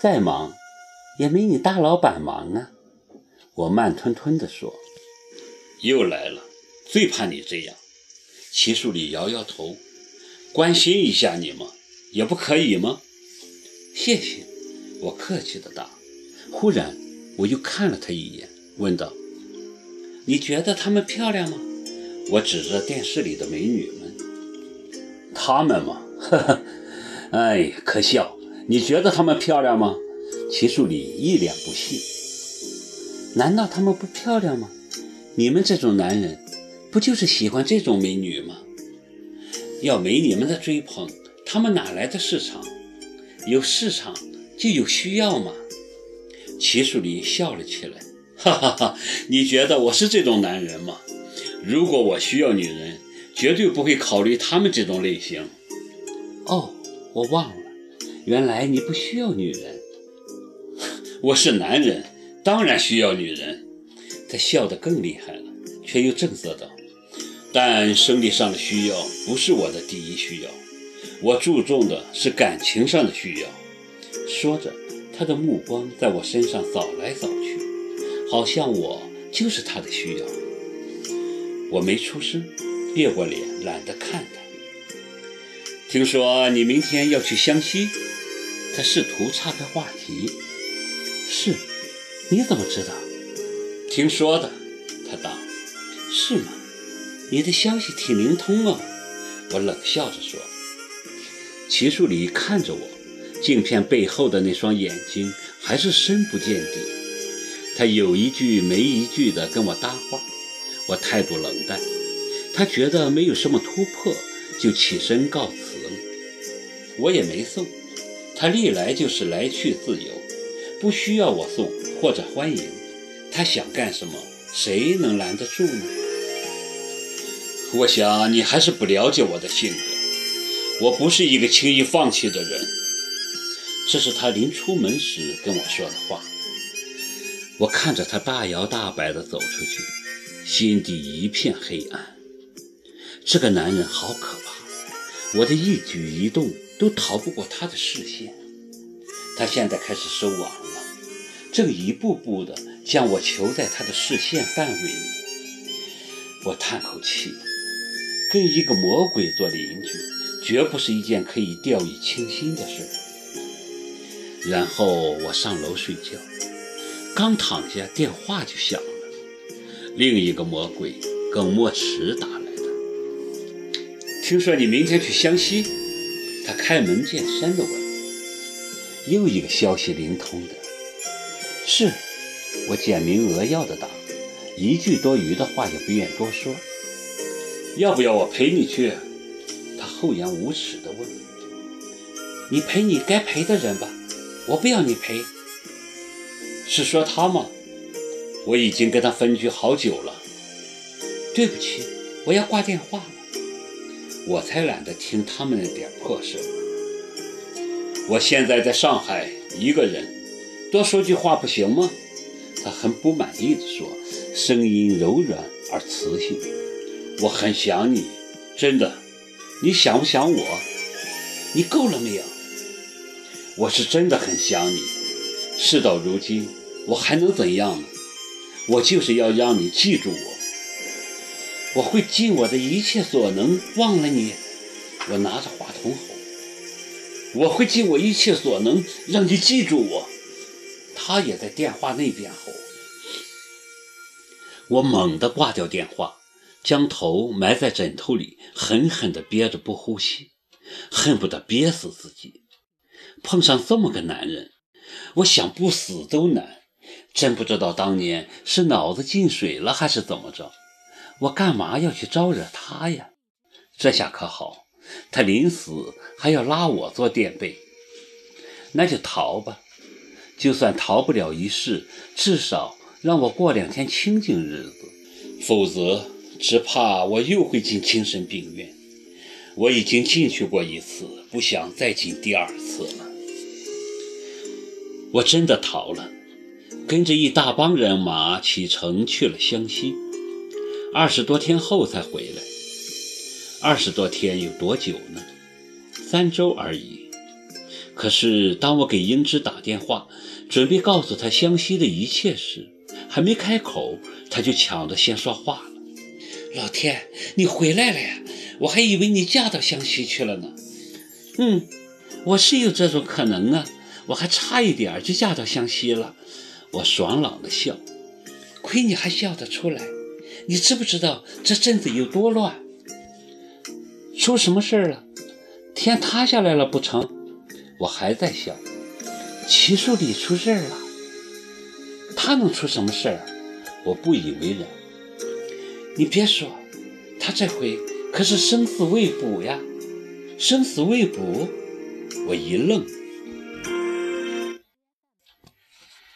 再忙也没你大老板忙啊。我慢吞吞地说。又来了，最怕你这样。齐树礼摇摇头，关心一下你嘛，也不可以吗？谢谢，我客气的答。忽然，我又看了他一眼，问道：“你觉得她们漂亮吗？”我指着电视里的美女们。她们嘛，呵呵，哎，可笑！你觉得她们漂亮吗？齐树礼一脸不信。难道她们不漂亮吗？你们这种男人，不就是喜欢这种美女吗？要没你们的追捧，他们哪来的市场？有市场就有需要嘛。齐树礼笑了起来，哈哈哈！你觉得我是这种男人吗？如果我需要女人，绝对不会考虑他们这种类型。哦，我忘了，原来你不需要女人。我是男人，当然需要女人。他笑得更厉害了，却又正色道：“但生理上的需要不是我的第一需要，我注重的是感情上的需要。”说着。他的目光在我身上扫来扫去，好像我就是他的需要。我没出声，别过脸，懒得看他。听说你明天要去湘西，他试图岔开话题。是，你怎么知道？听说的。他道。是吗？你的消息挺灵通啊。我冷笑着说。齐树礼看着我。镜片背后的那双眼睛还是深不见底。他有一句没一句地跟我搭话，我态度冷淡。他觉得没有什么突破，就起身告辞了。我也没送，他历来就是来去自由，不需要我送或者欢迎。他想干什么，谁能拦得住呢？我想你还是不了解我的性格，我不是一个轻易放弃的人。这是他临出门时跟我说的话。我看着他大摇大摆地走出去，心底一片黑暗。这个男人好可怕，我的一举一动都逃不过他的视线。他现在开始收网了，正一步步地将我囚在他的视线范围里。我叹口气，跟一个魔鬼做邻居，绝不是一件可以掉以轻心的事。然后我上楼睡觉，刚躺下，电话就响了。另一个魔鬼耿墨池打来的。听说你明天去湘西，他开门见山地问。又一个消息灵通的。是，我简明扼要的答，一句多余的话也不愿多说。要不要我陪你去？他厚颜无耻地问。你陪你该陪的人吧。我不要你陪，是说他吗？我已经跟他分居好久了。对不起，我要挂电话。我才懒得听他们那点破事。我现在在上海一个人，多说句话不行吗？他很不满意地说，声音柔软而磁性。我很想你，真的。你想不想我？你够了没有？我是真的很想你，事到如今，我还能怎样呢？我就是要让你记住我，我会尽我的一切所能忘了你。我拿着话筒吼：“我会尽我一切所能让你记住我。”他也在电话那边吼。我猛地挂掉电话，将头埋在枕头里，狠狠地憋着不呼吸，恨不得憋死自己。碰上这么个男人，我想不死都难。真不知道当年是脑子进水了还是怎么着。我干嘛要去招惹他呀？这下可好，他临死还要拉我做垫背。那就逃吧，就算逃不了一世，至少让我过两天清静日子。否则，只怕我又会进精神病院。我已经进去过一次，不想再进第二次了。我真的逃了，跟着一大帮人马启程去了湘西，二十多天后才回来。二十多天有多久呢？三周而已。可是当我给英芝打电话，准备告诉她湘西的一切时，还没开口，她就抢着先说话了：“老天，你回来了呀！我还以为你嫁到湘西去了呢。”“嗯，我是有这种可能啊，我还差一点就嫁到湘西了。”我爽朗的笑。亏你还笑得出来！你知不知道这镇子有多乱？出什么事儿了？天塌下来了不成？我还在想。齐树礼出事儿了。他能出什么事儿？我不以为然。你别说，他这回可是生死未卜呀！生死未卜？我一愣。